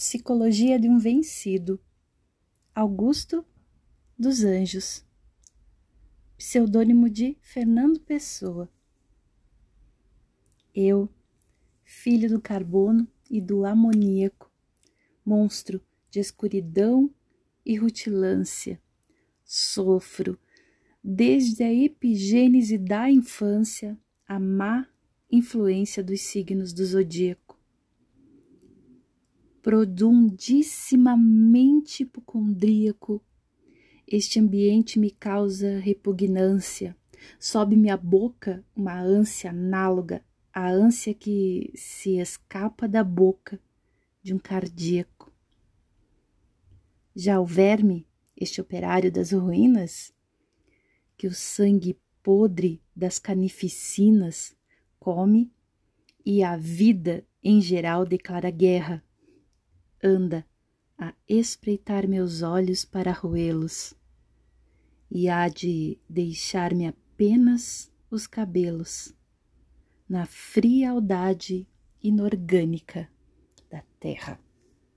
Psicologia de um Vencido, Augusto dos Anjos, pseudônimo de Fernando Pessoa. Eu, filho do carbono e do amoníaco, monstro de escuridão e rutilância, sofro desde a epigênese da infância a má influência dos signos do zodíaco produndissimamente hipocondríaco. Este ambiente me causa repugnância. Sobe-me à boca uma ânsia análoga à ânsia que se escapa da boca de um cardíaco. Já o verme, este operário das ruínas, que o sangue podre das canificinas come e a vida em geral declara guerra anda a espreitar meus olhos para roê-los, e há de deixar-me apenas os cabelos na frialdade inorgânica da terra.